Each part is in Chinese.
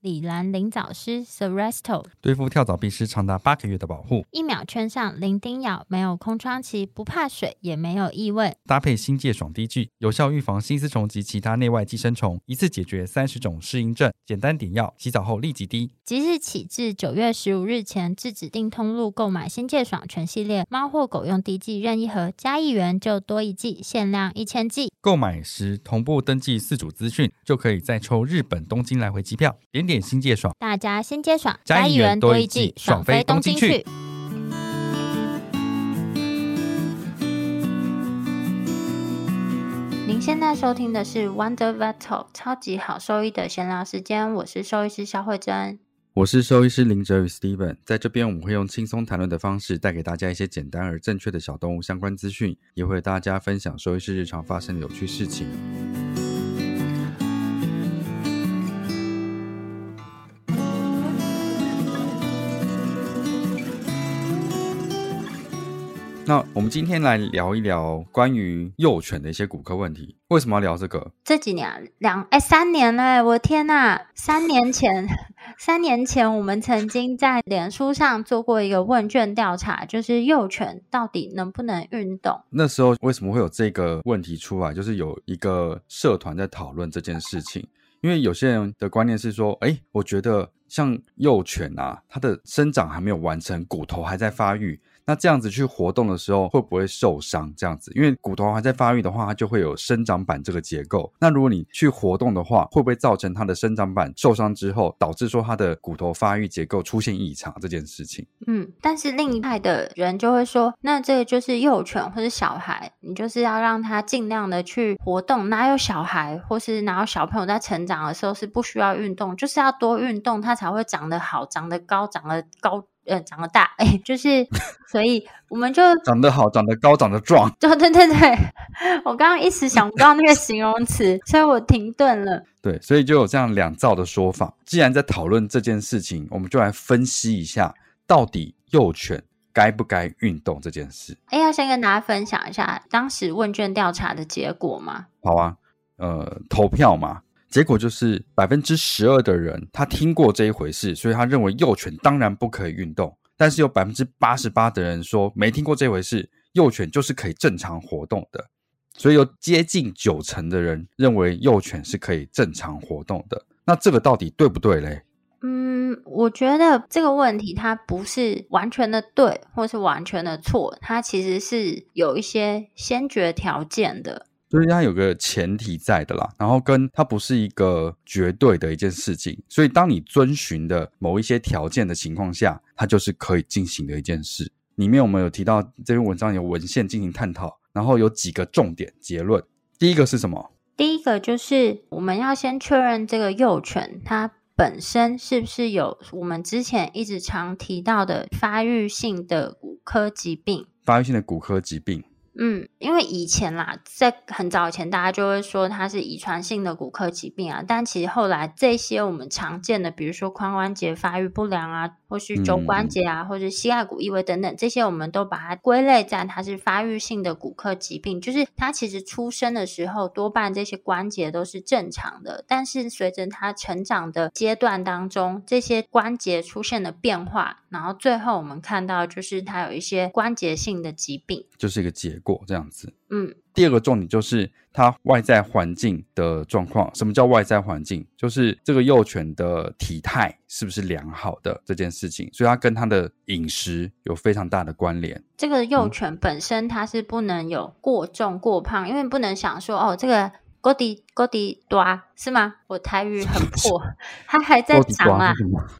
李兰灵藻师 Seresto 对付跳蚤必须长达八个月的保护，一秒圈上零叮咬，没有空窗期，不怕水，也没有异味。搭配新界爽滴剂，有效预防新丝虫及其他内外寄生虫，一次解决三十种适应症。简单点药，洗澡后立即滴。即日起至九月十五日前，至指定通路购买新界爽全系列猫或狗用滴剂任意盒，加一元就多一剂，限量一千剂。购买时同步登记四组资讯，就可以再抽日本东京来回机票。点点新界爽，大家新接爽，加一元多一季，爽飞东京去。您现在收听的是 Wonder Vet Talk 超级好兽医的闲聊时间，我是兽医师肖慧珍，我是兽医师林哲宇 Steven，在这边我们会用轻松谈论的方式，带给大家一些简单而正确的小动物相关资讯，也会大家分享兽医师日常发生的有趣事情。那我们今天来聊一聊关于幼犬的一些骨科问题。为什么要聊这个？这几年两哎三年了，我的天呐！三年前，三年前我们曾经在脸书上做过一个问卷调查，就是幼犬到底能不能运动？那时候为什么会有这个问题出来？就是有一个社团在讨论这件事情，因为有些人的观念是说，哎，我觉得像幼犬啊，它的生长还没有完成，骨头还在发育。那这样子去活动的时候会不会受伤？这样子，因为骨头还在发育的话，它就会有生长板这个结构。那如果你去活动的话，会不会造成它的生长板受伤之后，导致说它的骨头发育结构出现异常这件事情？嗯，但是另一派的人就会说，那这个就是幼犬或者小孩，你就是要让他尽量的去活动。哪有小孩或是哪有小朋友在成长的时候是不需要运动？就是要多运动，它才会长得好、长得高、长得高。呃，长得大，哎，就是，所以我们就长得好，长得高，长得壮。对对对对，我刚刚一时想不到那个形容词，所以我停顿了。对，所以就有这样两造的说法。既然在讨论这件事情，我们就来分析一下，到底幼犬该不该运动这件事。哎，要先跟大家分享一下当时问卷调查的结果吗？好啊，呃，投票嘛。结果就是百分之十二的人他听过这一回事，所以他认为幼犬当然不可以运动。但是有百分之八十八的人说没听过这回事，幼犬就是可以正常活动的。所以有接近九成的人认为幼犬是可以正常活动的。那这个到底对不对嘞？嗯，我觉得这个问题它不是完全的对，或是完全的错，它其实是有一些先决条件的。所以它有个前提在的啦，然后跟它不是一个绝对的一件事情，所以当你遵循的某一些条件的情况下，它就是可以进行的一件事。里面我们有提到这篇文章有文献进行探讨，然后有几个重点结论。第一个是什么？第一个就是我们要先确认这个幼犬它本身是不是有我们之前一直常提到的发育性的骨科疾病。发育性的骨科疾病。嗯，因为以前啦，在很早以前，大家就会说它是遗传性的骨科疾病啊。但其实后来这些我们常见的，比如说髋关节发育不良啊，或是肘关节啊，或者膝盖骨异位等等，这些我们都把它归类在它是发育性的骨科疾病。就是它其实出生的时候，多半这些关节都是正常的，但是随着它成长的阶段当中，这些关节出现了变化，然后最后我们看到就是它有一些关节性的疾病，就是一个结果这样子。嗯，第二个重点就是它外在环境的状况。什么叫外在环境？就是这个幼犬的体态是不是良好的这件事情。所以它跟它的饮食有非常大的关联。这个幼犬本身它是不能有过重过胖，因为不能想说哦，这个高迪高迪多是吗？我台语很破，它还在长啊，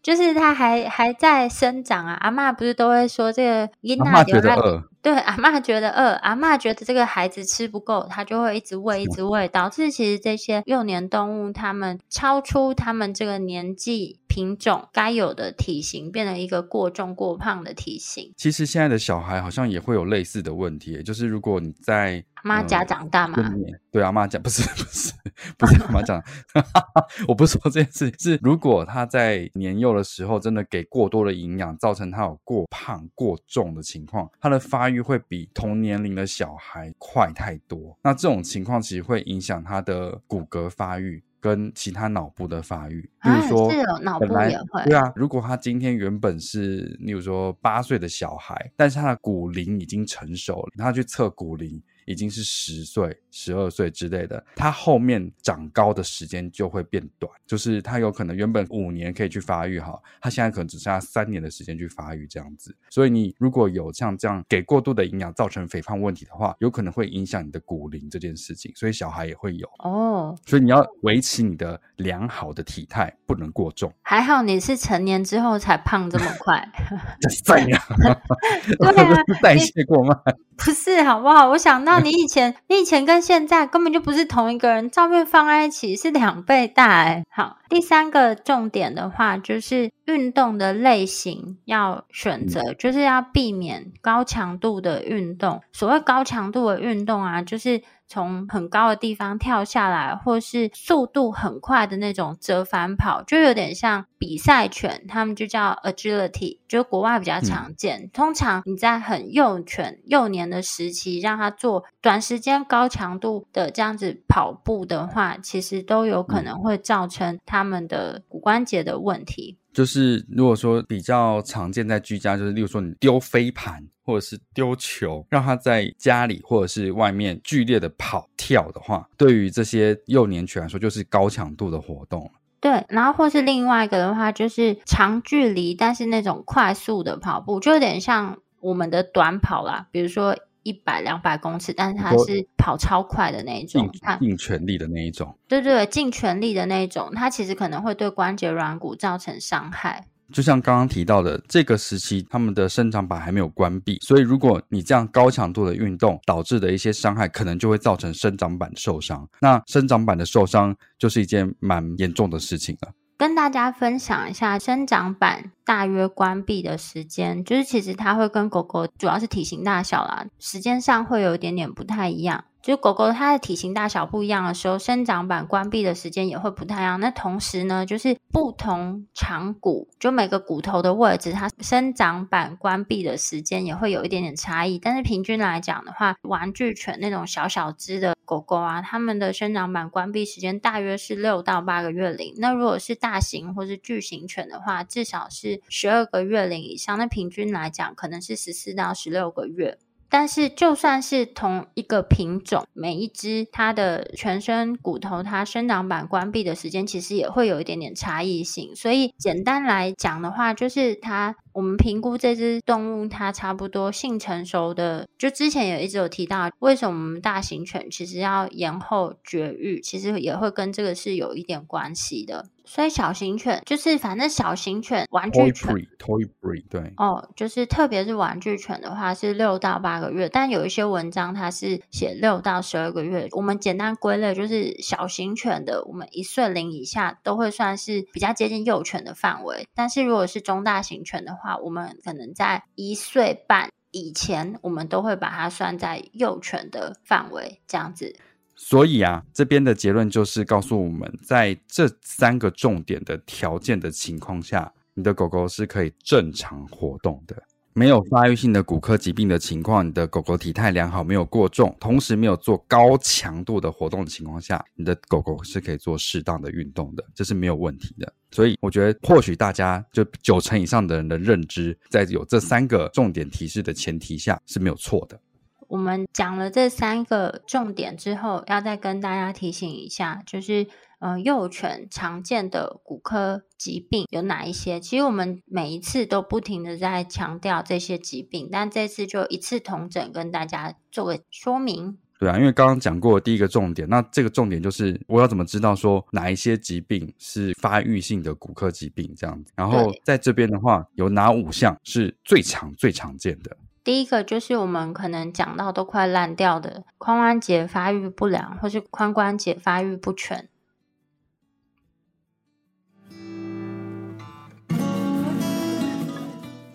就是它还还在生长啊。阿嬷不是都会说这个婴儿觉得饿。对，阿嬷觉得饿，阿嬷觉得这个孩子吃不够，他就会一直喂，一直喂，导致其实这些幼年动物它们超出它们这个年纪品种该有的体型，变成一个过重过胖的体型。其实现在的小孩好像也会有类似的问题，就是如果你在阿嬷家长大嘛，呃、对阿妈家不是不是不是阿嬷讲，我不是说这件事，是如果他在年幼的时候真的给过多的营养，造成他有过胖过重的情况，他的发育会比同年龄的小孩快太多。那这种情况其实会影响他的骨骼发育。跟其他脑部的发育，比如说，脑部也会。对啊，如果他今天原本是，例如说八岁的小孩，但是他的骨龄已经成熟了，他去测骨龄。已经是十岁、十二岁之类的，他后面长高的时间就会变短，就是他有可能原本五年可以去发育哈，他现在可能只剩下三年的时间去发育这样子。所以你如果有像这样给过度的营养造成肥胖问题的话，有可能会影响你的骨龄这件事情，所以小孩也会有哦。所以你要维持你的良好的体态，不能过重。还好你是成年之后才胖这么快，代谢代谢过慢。不是好不好？我想到你以前，你以前跟现在根本就不是同一个人，照片放在一起是两倍大诶。好，第三个重点的话，就是运动的类型要选择，就是要避免高强度的运动。所谓高强度的运动啊，就是。从很高的地方跳下来，或是速度很快的那种折返跑，就有点像比赛犬，他们就叫 agility，就国外比较常见。嗯。通常你在很幼犬幼年的时期，让他做短时间高强度的这样子跑步的话，其实都有可能会造成他们的骨关节的问题。就是如果说比较常见在居家，就是例如说你丢飞盘或者是丢球，让他在家里或者是外面剧烈的跑跳的话，对于这些幼年犬来说就是高强度的活动。对，然后或是另外一个的话，就是长距离但是那种快速的跑步，就有点像我们的短跑啦，比如说。一百两百公尺，但是它是跑超快的那一种，尽尽全力的那一种，对对对，尽全力的那一种，它其实可能会对关节软骨造成伤害。就像刚刚提到的，这个时期他们的生长板还没有关闭，所以如果你这样高强度的运动导致的一些伤害，可能就会造成生长板受伤。那生长板的受伤就是一件蛮严重的事情了。跟大家分享一下生长板大约关闭的时间，就是其实它会跟狗狗主要是体型大小啦，时间上会有一点点不太一样。就是狗狗它的体型大小不一样的时候，生长板关闭的时间也会不太一样。那同时呢，就是不同长骨，就每个骨头的位置，它生长板关闭的时间也会有一点点差异。但是平均来讲的话，玩具犬那种小小只的狗狗啊，它们的生长板关闭时间大约是六到八个月龄。那如果是大型或是巨型犬的话，至少是十二个月龄以上。那平均来讲，可能是十四到十六个月。但是，就算是同一个品种，每一只它的全身骨头，它生长板关闭的时间，其实也会有一点点差异性。所以，简单来讲的话，就是它。我们评估这只动物，它差不多性成熟的，就之前也一直有提到，为什么我们大型犬其实要延后绝育，其实也会跟这个是有一点关系的。所以小型犬就是，反正小型犬玩具犬，toy breed，对，哦，就是特别是玩具犬的话是六到八个月，但有一些文章它是写六到十二个月。我们简单归类，就是小型犬的，我们一岁零以下都会算是比较接近幼犬的范围，但是如果是中大型犬的话，话，我们可能在一岁半以前，我们都会把它算在幼犬的范围，这样子。所以啊，这边的结论就是告诉我们，在这三个重点的条件的情况下，你的狗狗是可以正常活动的。没有发育性的骨科疾病的情况，你的狗狗体态良好，没有过重，同时没有做高强度的活动的情况下，你的狗狗是可以做适当的运动的，这是没有问题的。所以我觉得，或许大家就九成以上的人的认知，在有这三个重点提示的前提下是没有错的。我们讲了这三个重点之后，要再跟大家提醒一下，就是。呃，幼犬常见的骨科疾病有哪一些？其实我们每一次都不停的在强调这些疾病，但这次就一次同诊跟大家做个说明。对啊，因为刚刚讲过第一个重点，那这个重点就是我要怎么知道说哪一些疾病是发育性的骨科疾病这样子。然后在这边的话，有哪五项是最常最常见的？第一个就是我们可能讲到都快烂掉的髋关节发育不良，或是髋关节发育不全。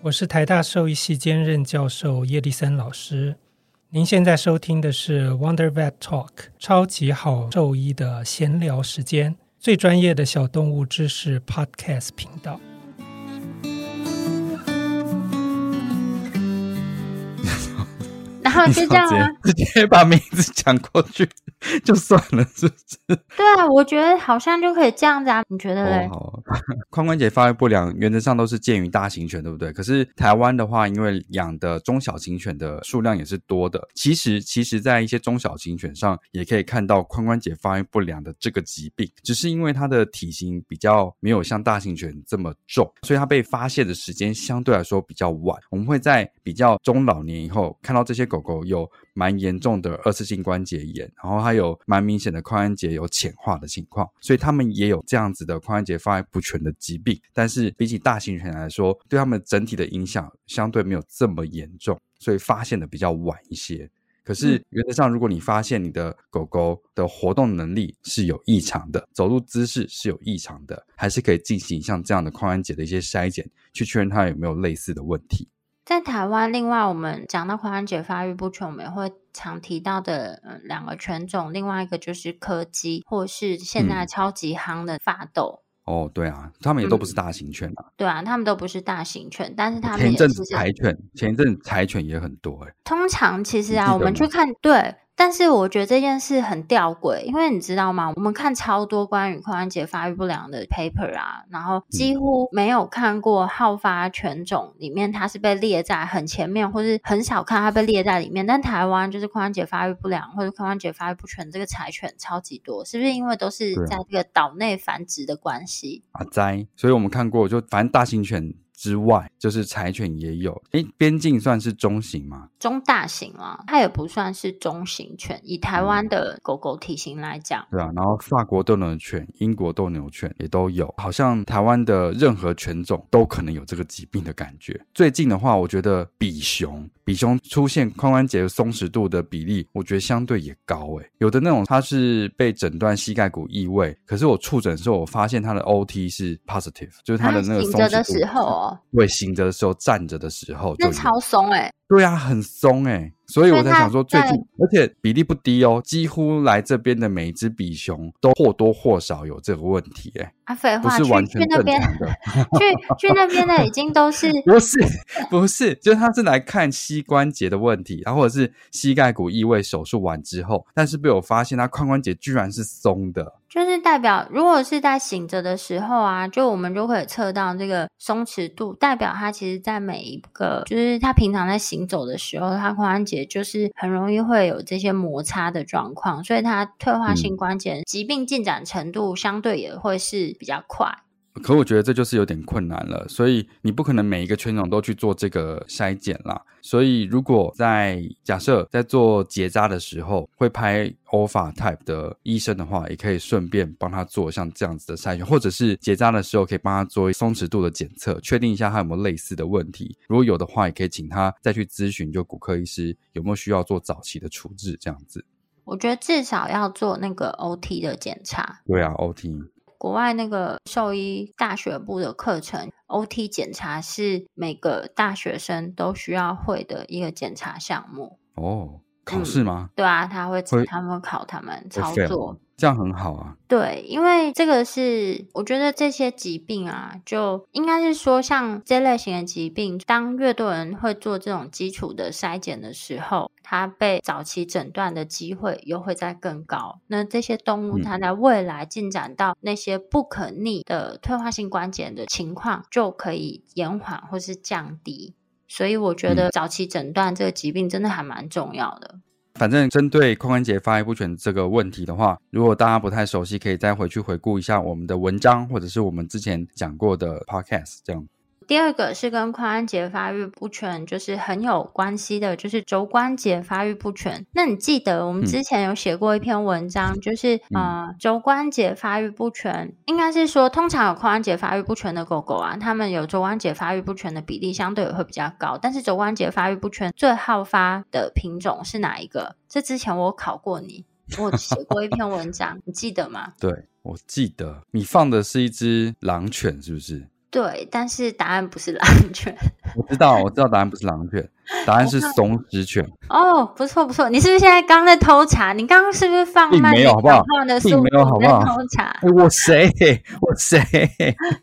我是台大兽医系兼任教授叶立森老师。您现在收听的是 Wonder Vet Talk 超级好兽医的闲聊时间，最专业的小动物知识 Podcast 频道。然 后就这样啊？直接把名字讲过去 就算了，是不是？对啊，我觉得好像就可以这样子啊，你觉得嘞？哦，髋关节发育不良原则上都是见于大型犬，对不对？可是台湾的话，因为养的中小型犬的数量也是多的，其实其实在一些中小型犬上也可以看到髋关节发育不良的这个疾病，只是因为它的体型比较没有像大型犬这么重，所以它被发现的时间相对来说比较晚。我们会在比较中老年以后看到这些狗狗有蛮严重的二次性关节炎，然后它有蛮明显的髋关节有浅化的情况，所以它们也有这样子的髋关节发育不全的疾病。但是比起大型犬来说，对它们整体的影响相对没有这么严重，所以发现的比较晚一些。可是原则上，如果你发现你的狗狗的活动能力是有异常的，走路姿势是有异常的，还是可以进行像这样的髋关节的一些筛检，去确认它有没有类似的问题。在台湾，另外我们讲到髋关节发育不全，我们也会常提到的，嗯，两个犬种，另外一个就是柯基，或是现在超级夯的法斗。嗯、哦，对啊，他们也都不是大型犬啊、嗯。对啊，他们都不是大型犬，但是他们前一阵子柴犬，前一阵子柴犬也很多哎、欸。通常其实啊，我们去看对。但是我觉得这件事很吊诡，因为你知道吗？我们看超多关于髋关节发育不良的 paper 啊，然后几乎没有看过好发犬种里面它是被列在很前面，或是很少看它被列在里面。但台湾就是髋关节发育不良或者髋关节发育不全这个柴犬超级多，是不是因为都是在这个岛内繁殖的关系？啊，在，所以我们看过，就反正大型犬。之外，就是柴犬也有。诶，边境算是中型吗？中大型啊，它也不算是中型犬。以台湾的狗狗体型来讲，对啊。然后法国斗牛犬、英国斗牛犬也都有。好像台湾的任何犬种都可能有这个疾病的感觉。最近的话，我觉得比熊，比熊出现髋关节松弛度的比例，我觉得相对也高。诶，有的那种它是被诊断膝盖骨异位，可是我触诊的时候，我发现它的 OT 是 positive，就是它的那个松弛度。醒着的时候哦。对，醒着的时候，站着的时候，就超松哎、欸。对啊，很松哎、欸，所以我在想说，最近而且比例不低哦，几乎来这边的每一只比熊都或多或少有这个问题哎、欸。啊，废话，不是完全正常的。去去那边的已经都是 不是不是，就是他是来看膝关节的问题，然后或者是膝盖骨异位手术完之后，但是被我发现他髋关节居然是松的。就是代表，如果是在醒着的时候啊，就我们就可以测到这个松弛度，代表它其实在每一个，就是它平常在行走的时候，它髋关节就是很容易会有这些摩擦的状况，所以它退化性关节疾病进展程度相对也会是比较快。可我觉得这就是有点困难了，所以你不可能每一个圈种都去做这个筛检啦。所以如果在假设在做结扎的时候会拍 OLFA type 的医生的话，也可以顺便帮他做像这样子的筛选，或者是结扎的时候可以帮他做松弛度的检测，确定一下他有没有类似的问题。如果有的话，也可以请他再去咨询就骨科医师有没有需要做早期的处置这样子。我觉得至少要做那个 OT 的检查。对啊，OT。国外那个兽医大学部的课程，OT 检查是每个大学生都需要会的一个检查项目。哦，考试吗？嗯，对啊，他会他们考他们操作。这样很好啊，对，因为这个是我觉得这些疾病啊，就应该是说像这类型的疾病，当越多人会做这种基础的筛检的时候，它被早期诊断的机会又会再更高。那这些动物它在未来进展到那些不可逆的退化性关节的情况，就可以延缓或是降低。所以我觉得早期诊断这个疾病真的还蛮重要的。反正针对髋关节发育不全这个问题的话，如果大家不太熟悉，可以再回去回顾一下我们的文章，或者是我们之前讲过的 podcast 这样。第二个是跟髋关节发育不全，就是很有关系的，就是肘关节发育不全。那你记得我们之前有写过一篇文章，嗯、就是呃，肘关节发育不全，应该是说通常有髋关节发育不全的狗狗啊，它们有肘关节发育不全的比例相对也会比较高。但是肘关节发育不全最好发的品种是哪一个？这之前我考过你，我写过一篇文章，你记得吗？对，我记得，你放的是一只狼犬，是不是？对，但是答案不是狼犬。我知道，我知道答案不是狼犬，答案是松狮犬。哦，不错不错，你是不是现在刚在偷查？你刚刚是不是放慢没有好不好？并没有好不好？偷查。欸、我谁？我谁？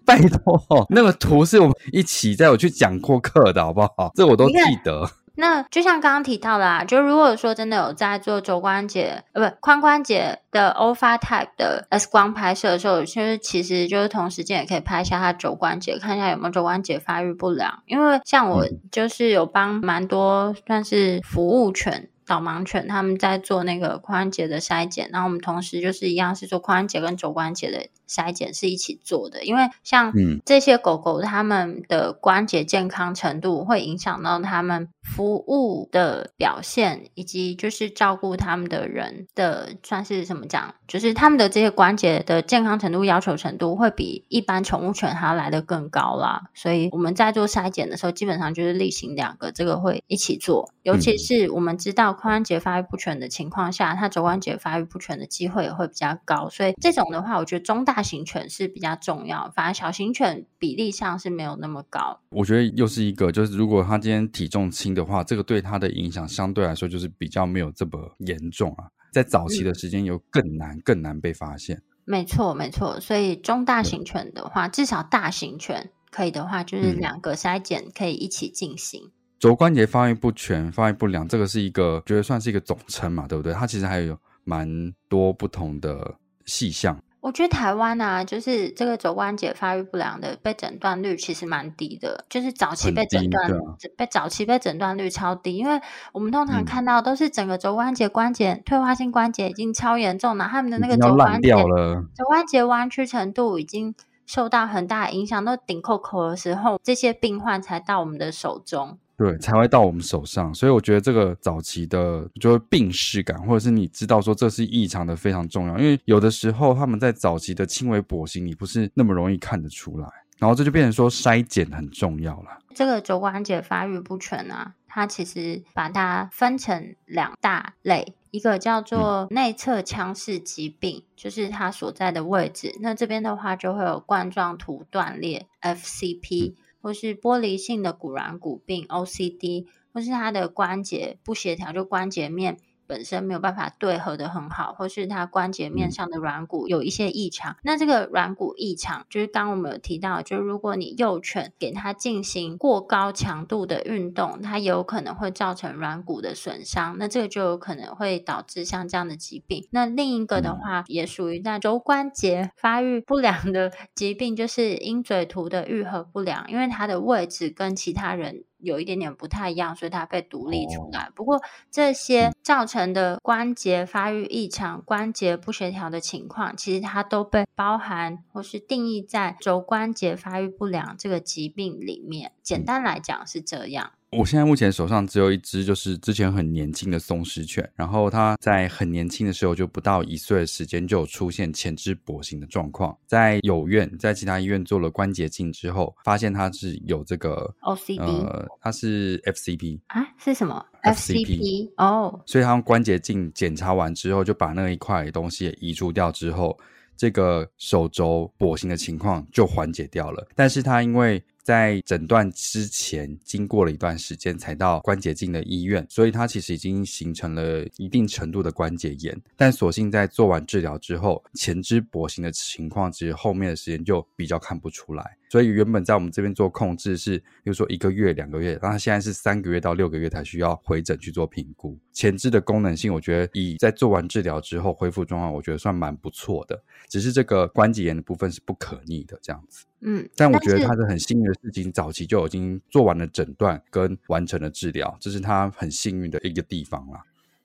拜托，那个图是我们一起在我去讲过课的好不好？这我都记得。那就像刚刚提到啦啊，就如果说真的有在做肘关节呃不髋关节的 O5 Type 的 X 光拍摄的时候，其实其实就是同时间也可以拍一下它肘关节，看一下有没有肘关节发育不良。因为像我就是有帮蛮多算是服务犬。导盲犬他们在做那个髋关节的筛检，然后我们同时就是一样是做髋关节跟肘关节的筛检是一起做的，因为像这些狗狗它们的关节健康程度会影响到它们服务的表现，以及就是照顾它们的人的算是怎么讲，就是他们的这些关节的健康程度要求程度会比一般宠物犬还要来的更高啦，所以我们在做筛检的时候，基本上就是例行两个这个会一起做，尤其是我们知道。髋关节发育不全的情况下，它肘关节发育不全的机会也会比较高，所以这种的话，我觉得中大型犬是比较重要，反而小型犬比例上是没有那么高。我觉得又是一个，就是如果它今天体重轻的话，这个对它的影响相对来说就是比较没有这么严重啊，在早期的时间又更难、嗯、更难被发现。没错，没错，所以中大型犬的话，至少大型犬可以的话，就是两个筛检可以一起进行。嗯肘关节发育不全、发育不良，这个是一个，觉得算是一个总称嘛，对不对？它其实还有蛮多不同的细项。我觉得台湾啊，就是这个肘关节发育不良的被诊断率其实蛮低的，就是早期被诊断，啊、被早期被诊断率超低，因为我们通常看到都是整个肘关节关节、嗯、退化性关节已经超严重了，他们的那个肘关节肘关节弯曲程度已经受到很大的影响，都顶扣扣的时候，这些病患才到我们的手中。对，才会到我们手上，所以我觉得这个早期的就是病识感，或者是你知道说这是异常的非常重要，因为有的时候他们在早期的轻微跛行，你不是那么容易看得出来，然后这就变成说筛检很重要了。这个肘关节发育不全啊，它其实把它分成两大类，一个叫做内侧腔室疾病，嗯、就是它所在的位置，那这边的话就会有冠状图断裂 （FCP）。或是玻璃性的骨软骨病 （OCD），或是它的关节不协调，就关节面。本身没有办法对合的很好，或是它关节面上的软骨有一些异常。嗯、那这个软骨异常，就是刚刚我们有提到，就是如果你幼犬给它进行过高强度的运动，它有可能会造成软骨的损伤。那这个就有可能会导致像这样的疾病。那另一个的话，嗯、也属于那肘关节发育不良的疾病，就是鹰嘴突的愈合不良，因为它的位置跟其他人。有一点点不太一样，所以它被独立出来。不过这些造成的关节发育异常、关节不协调的情况，其实它都被包含或是定义在肘关节发育不良这个疾病里面。简单来讲是这样。我现在目前手上只有一只，就是之前很年轻的松狮犬，然后它在很年轻的时候，就不到一岁的时间，就有出现前肢跛行的状况。在有院，在其他医院做了关节镜之后，发现它是有这个 OCD，呃，它是 FCP 啊？是什么 FCP？哦，oh. 所以他用关节镜检查完之后，就把那一块东西也移除掉之后，这个手肘跛行的情况就缓解掉了。但是它因为在诊断之前，经过了一段时间才到关节镜的医院，所以它其实已经形成了一定程度的关节炎。但所幸在做完治疗之后，前肢跛行的情况其实后面的时间就比较看不出来。所以原本在我们这边做控制是，比如说一个月、两个月，然后现在是三个月到六个月才需要回诊去做评估。前肢的功能性，我觉得以在做完治疗之后恢复状况，我觉得算蛮不错的。只是这个关节炎的部分是不可逆的，这样子。嗯，但我觉得他是很幸运的事情，早期就已经做完了诊断跟完成了治疗，这是他很幸运的一个地方啦。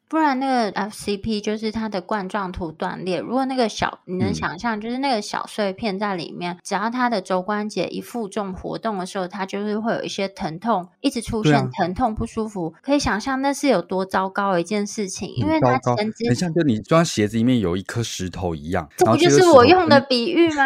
不然那个 FCP 就是它的冠状图断裂。如果那个小，你能想象，就是那个小碎片在里面，嗯、只要它的肘关节一负重活动的时候，它就是会有一些疼痛，一直出现疼痛不舒服。啊、可以想象那是有多糟糕的一件事情，因为它前肢很像就你装鞋子里面有一颗石头一样。这不就是我用的比喻吗？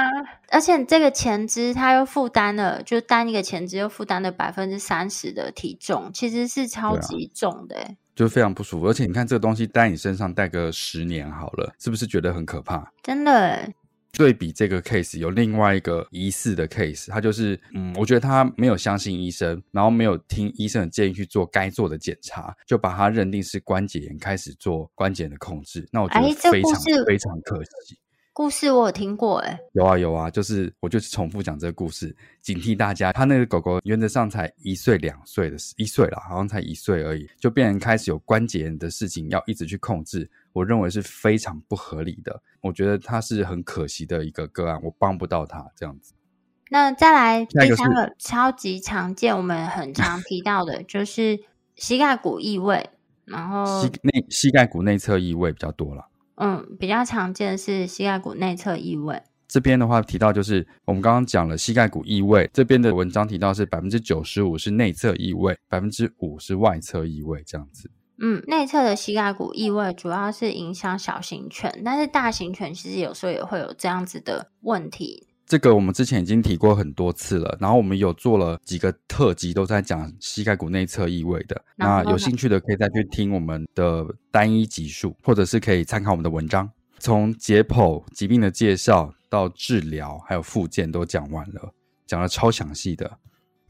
而且这个前肢它又负担了，就单一个前肢又负担了百分之三十的体重，其实是超级重的。就非常不舒服，而且你看这个东西戴你身上戴个十年好了，是不是觉得很可怕？真的。对比这个 case，有另外一个疑似的 case，他就是，嗯，我觉得他没有相信医生，然后没有听医生的建议去做该做的检查，就把他认定是关节炎，开始做关节炎的控制。那我觉得非常非常可惜。故事我有听过，哎，有啊有啊，就是我就是重复讲这个故事，警惕大家。他那个狗狗原则上才一岁两岁的，一岁了，好像才一岁而已，就变成开始有关节炎的事情要一直去控制，我认为是非常不合理的。我觉得他是很可惜的一个个案，我帮不到他这样子。那再来第三个超级常见，我们很常 提到的就是膝盖骨异位，然后膝内膝盖骨内侧异位比较多了。嗯，比较常见的是膝盖骨内侧异位。这边的话提到就是我们刚刚讲了膝盖骨异位，这边的文章提到是百分之九十五是内侧异位，百分之五是外侧异位，这样子。嗯，内侧的膝盖骨异位主要是影响小型犬，但是大型犬其实有时候也会有这样子的问题。这个我们之前已经提过很多次了，然后我们有做了几个特辑，都在讲膝盖骨内侧异位的。那有兴趣的可以再去听我们的单一集数，或者是可以参考我们的文章，从解剖、疾病的介绍到治疗，还有复健都讲完了，讲的超详细的。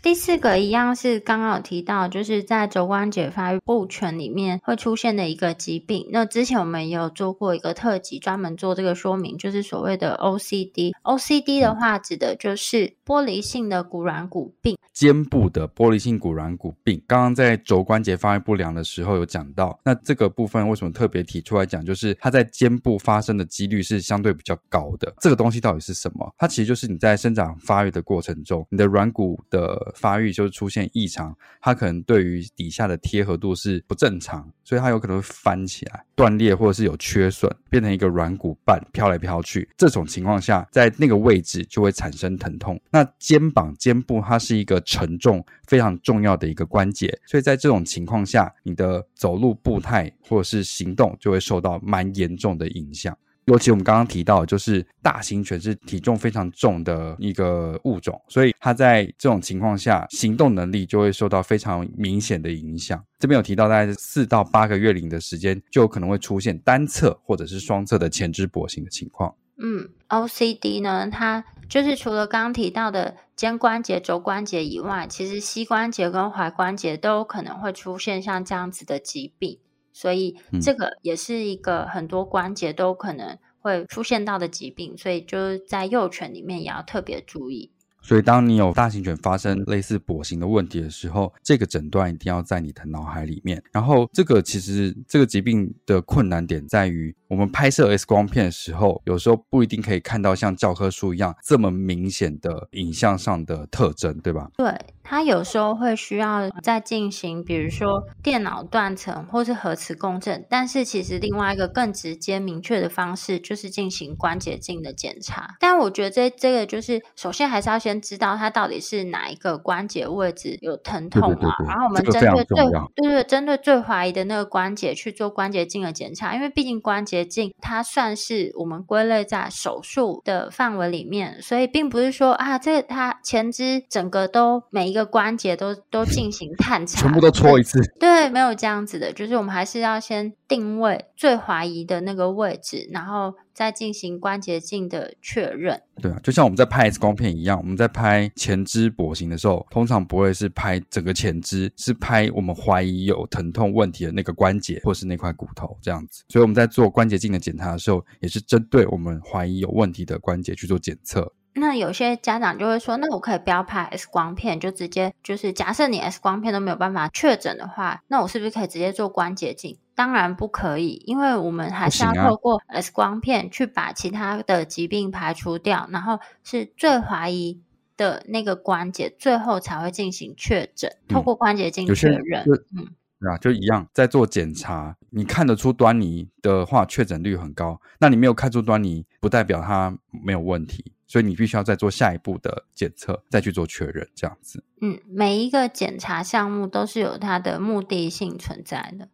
第四个一样是刚刚有提到，就是在肘关节发育不全里面会出现的一个疾病。那之前我们也有做过一个特辑，专门做这个说明，就是所谓的 OCD。OCD 的话，指的就是玻璃性的骨软骨病。肩部的玻璃性骨软骨病，刚刚在肘关节发育不良的时候有讲到。那这个部分为什么特别提出来讲？就是它在肩部发生的几率是相对比较高的。这个东西到底是什么？它其实就是你在生长发育的过程中，你的软骨的发育就是出现异常，它可能对于底下的贴合度是不正常，所以它有可能会翻起来、断裂，或者是有缺损，变成一个软骨瓣飘来飘去。这种情况下，在那个位置就会产生疼痛。那肩膀、肩部它是一个沉重非常重要的一个关节，所以在这种情况下，你的走路步态或者是行动就会受到蛮严重的影响。尤其我们刚刚提到，就是大型犬是体重非常重的一个物种，所以它在这种情况下，行动能力就会受到非常明显的影响。这边有提到，大概是四到八个月龄的时间，就有可能会出现单侧或者是双侧的前肢跛行的情况。嗯，OCD 呢，它就是除了刚刚提到的肩关节、肘关节以外，其实膝关节跟踝关节都有可能会出现像这样子的疾病，所以这个也是一个很多关节都可能会出现到的疾病，所以就是在幼犬里面也要特别注意。所以，当你有大型犬发生类似跛行的问题的时候，这个诊断一定要在你的脑海里面。然后，这个其实这个疾病的困难点在于，我们拍摄 X 光片的时候，有时候不一定可以看到像教科书一样这么明显的影像上的特征，对吧？对。它有时候会需要再进行，比如说电脑断层或是核磁共振，但是其实另外一个更直接明确的方式就是进行关节镜的检查。但我觉得这这个就是首先还是要先知道它到底是哪一个关节位置有疼痛啊，对对对对，然后我们针对最、这个、对对针对最怀疑的那个关节去做关节镜的检查，因为毕竟关节镜它算是我们归类在手术的范围里面，所以并不是说啊这个它前肢整个都每一个关节都都进行探查，全部都搓一次。对，没有这样子的，就是我们还是要先定位最怀疑的那个位置，然后再进行关节镜的确认。对啊，就像我们在拍 X 光片一样，我们在拍前肢跛行的时候，通常不会是拍整个前肢，是拍我们怀疑有疼痛问题的那个关节或是那块骨头这样子。所以我们在做关节镜的检查的时候，也是针对我们怀疑有问题的关节去做检测。那有些家长就会说，那我可以不要拍 X 光片，就直接就是假设你 X 光片都没有办法确诊的话，那我是不是可以直接做关节镜？当然不可以，因为我们还是要透过 X 光片去把其他的疾病排除掉，然后是最怀疑的那个关节，最后才会进行确诊，透过关节镜确认。嗯。对啊，就一样，在做检查，你看得出端倪的话，确诊率很高。那你没有看出端倪，不代表它没有问题，所以你必须要再做下一步的检测，再去做确认，这样子。嗯，每一个检查项目都是有它的目的性存在的。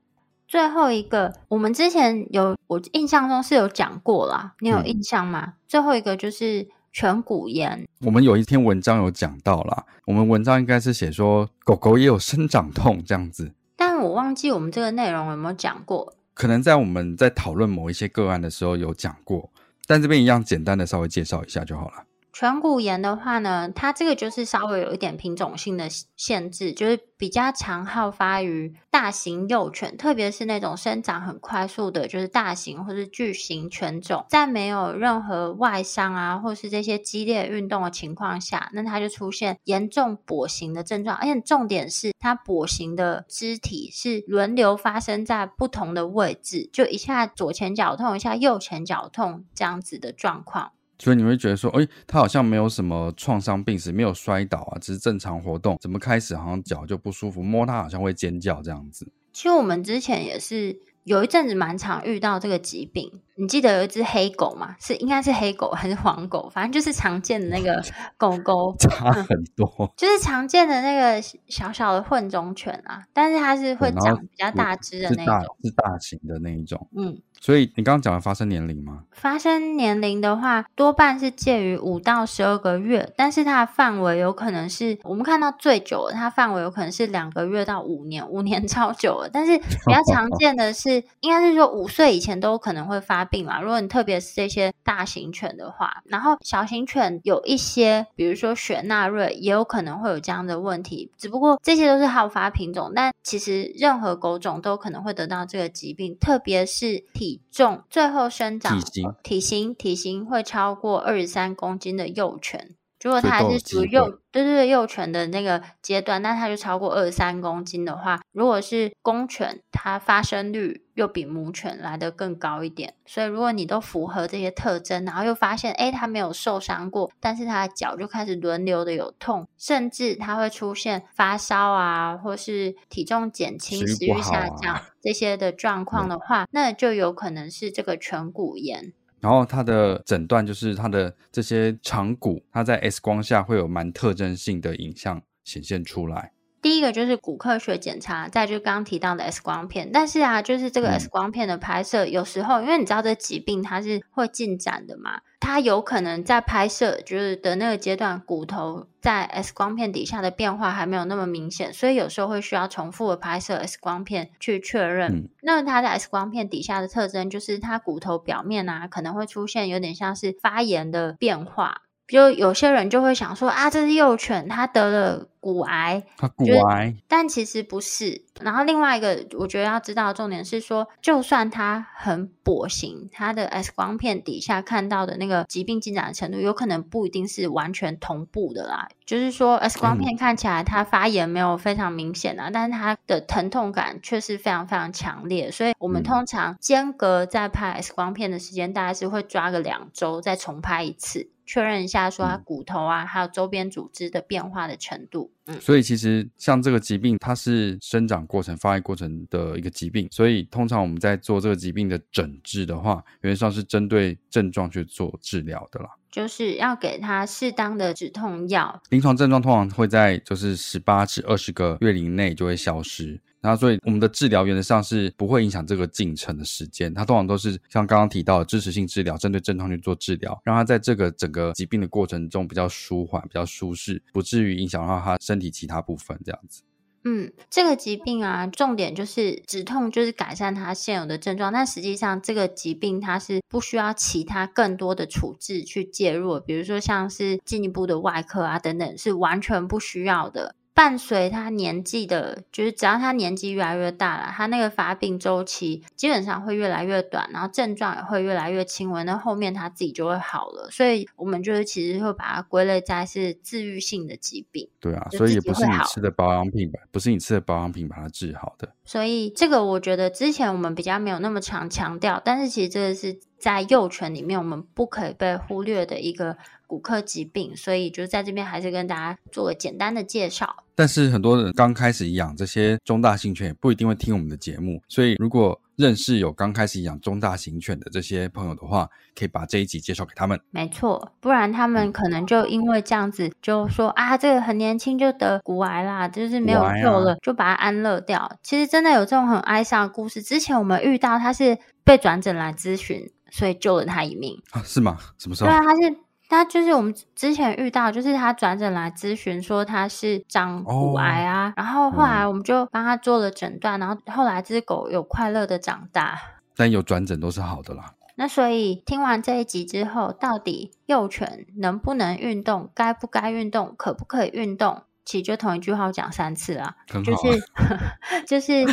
最后一个，我们之前有，我印象中是有讲过啦，你有印象吗？嗯、最后一个就是颧骨炎。我们有一篇文章有讲到啦，我们文章应该是写说狗狗也有生长痛这样子。但我忘记我们这个内容有没有讲过，可能在我们在讨论某一些个案的时候有讲过，但这边一样简单的稍微介绍一下就好了。颧骨炎的话呢，它这个就是稍微有一点品种性的限制，就是比较常好发于大型幼犬，特别是那种生长很快速的，就是大型或是巨型犬种，在没有任何外伤啊，或是这些激烈运动的情况下，那它就出现严重跛行的症状，而且重点是它跛行的肢体是轮流发生在不同的位置，就一下左前脚痛，一下右前脚痛这样子的状况。所以你会觉得说，哎，他好像没有什么创伤病史，没有摔倒啊，只是正常活动，怎么开始好像脚就不舒服，摸他好像会尖叫这样子。其实我们之前也是有一阵子蛮常遇到这个疾病。你记得有一只黑狗吗？是应该是黑狗还是黄狗？反正就是常见的那个 狗狗，差很多，嗯，就是常见的那个小小的混种犬啊。但是它是会长比较大只的那种，是大型的那一种。嗯，所以你刚刚讲的发生年龄吗？发生年龄的话，多半是介于五到十二个月，但是它的范围有可能是我们看到最久的，它范围有可能是两个月到五年，五年 超久了。但是比较常见的是，应该是说五岁以前都可能会发。病嘛，如果你特别是这些大型犬的话，然后小型犬有一些，比如说雪纳瑞，也有可能会有这样的问题。只不过这些都是好发品种，但其实任何狗种都可能会得到这个疾病，特别是体重最后生长体型体型体型会超过二十三公斤的幼犬。如果它还是属于幼，对对对，幼犬的那个阶段，那它就超过二十三公斤的话，如果是公犬，它发生率又比母犬来的更高一点。所以，如果你都符合这些特征，然后又发现，哎，它没有受伤过，但是它的脚就开始轮流的有痛，甚至它会出现发烧啊，或是体重减轻、食欲下降、啊、这些的状况的话，那就有可能是这个颧骨炎。然后它的诊断就是它的这些长骨，它在 X 光下会有蛮特征性的影像显现出来。第一个就是骨科学检查，再就是刚刚提到的 X 光片。但是啊，就是这个 X 光片的拍摄，嗯、有时候因为你知道这疾病它是会进展的嘛，它有可能在拍摄就是的那个阶段，骨头在 X 光片底下的变化还没有那么明显，所以有时候会需要重复的拍摄 X 光片去确认。嗯、那它的 X 光片底下的特征就是它骨头表面啊可能会出现有点像是发炎的变化。就有些人就会想说啊，这是幼犬，它得了骨癌，它骨癌，但其实不是。然后另外一个，我觉得要知道的重点是说，就算它很跛行，它的 X 光片底下看到的那个疾病进展的程度，有可能不一定是完全同步的啦。就是说，X 光片看起来它发炎没有非常明显啊，嗯、但是它的疼痛感却是非常非常强烈。所以我们通常间隔在拍 X 光片的时间，大概是会抓个两周再重拍一次。确认一下，说它骨头啊，嗯、还有周边组织的变化的程度。嗯，所以其实像这个疾病，它是生长过程、发育过程的一个疾病。所以通常我们在做这个疾病的诊治的话，原则上是针对症状去做治疗的啦。就是要给它适当的止痛药。临床症状通常会在就是十八至二十个月龄内就会消失。那，所以我们的治疗原则上是不会影响这个进程的时间。它通常都是像刚刚提到的支持性治疗，针对症状去做治疗，让它在这个整个疾病的过程中比较舒缓、比较舒适，不至于影响到它身体其他部分这样子。嗯，这个疾病啊，重点就是止痛，就是改善它现有的症状。但实际上，这个疾病它是不需要其他更多的处置去介入，比如说像是进一步的外科啊等等，是完全不需要的。伴随他年纪的，就是只要他年纪越来越大了，他那个发病周期基本上会越来越短，然后症状也会越来越轻微，那后面他自己就会好了。所以我们就是其实会把它归类在是治愈性的疾病。对啊，所以也不是你吃的保养品吧，不是你吃的保养品把它治好的。所以这个我觉得之前我们比较没有那么强强调，但是其实这个是在幼犬里面我们不可以被忽略的一个骨科疾病，所以就在这边还是跟大家做个简单的介绍。但是很多人刚开始养这些中大型犬，也不一定会听我们的节目，所以如果认识有刚开始养中大型犬的这些朋友的话，可以把这一集介绍给他们。没错，不然他们可能就因为这样子就说啊，这个很年轻就得骨癌啦，就是没有救了，啊、就把它安乐掉。其实真的有这种很哀伤的故事。之前我们遇到他是被转诊来咨询，所以救了他一命啊？是吗？什么时候？对啊，他是。他就是我们之前遇到，就是他转诊来咨询说他是长骨癌啊，哦、然后后来我们就帮他做了诊断，嗯、然后后来这只狗有快乐的长大。但有转诊都是好的啦。那所以听完这一集之后，到底幼犬能不能运动，该不该运动，可不可以运动？其实就同一句话我讲三次啊，就是 就是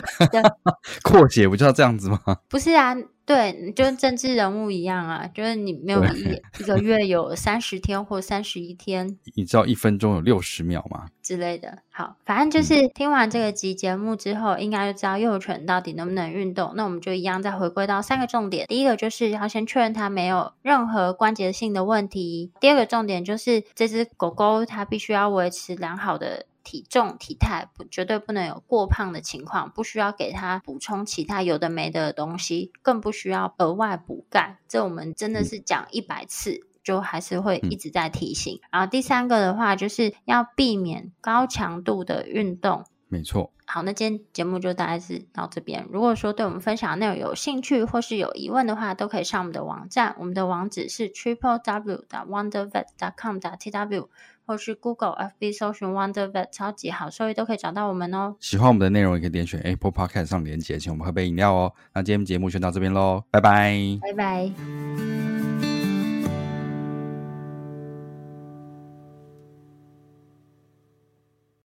扩写不就要这样子吗？不是啊。对，就跟政治人物一样啊，就是你没有一一个月有三十天或三十一天，你知道一分钟有六十秒吗？之类的。好，反正就是听完这个集节目之后，嗯、应该就知道幼犬到底能不能运动。那我们就一样再回归到三个重点。第一个就是要先确认它没有任何关节性的问题。第二个重点就是这只狗狗它必须要维持良好的。体重、体态不绝对不能有过胖的情况，不需要给它补充其他有的没的东西，更不需要额外补钙。这我们真的是讲一百次，就还是会一直在提醒。然后第三个的话，就是要避免高强度的运动。没错。好，那今天节目就大概是到这边。如果说对我们分享的内容有兴趣或是有疑问的话，都可以上我们的网站，我们的网址是 triple w wondervet dot com dot tw。或是 Google、FB 搜寻 Wonder Vet 超级好所以都可以找到我们哦。喜欢我们的内容，也可以点选 Apple Podcast 上连接，请我们喝杯饮料哦。那今天节目就到这边喽，拜拜，拜拜。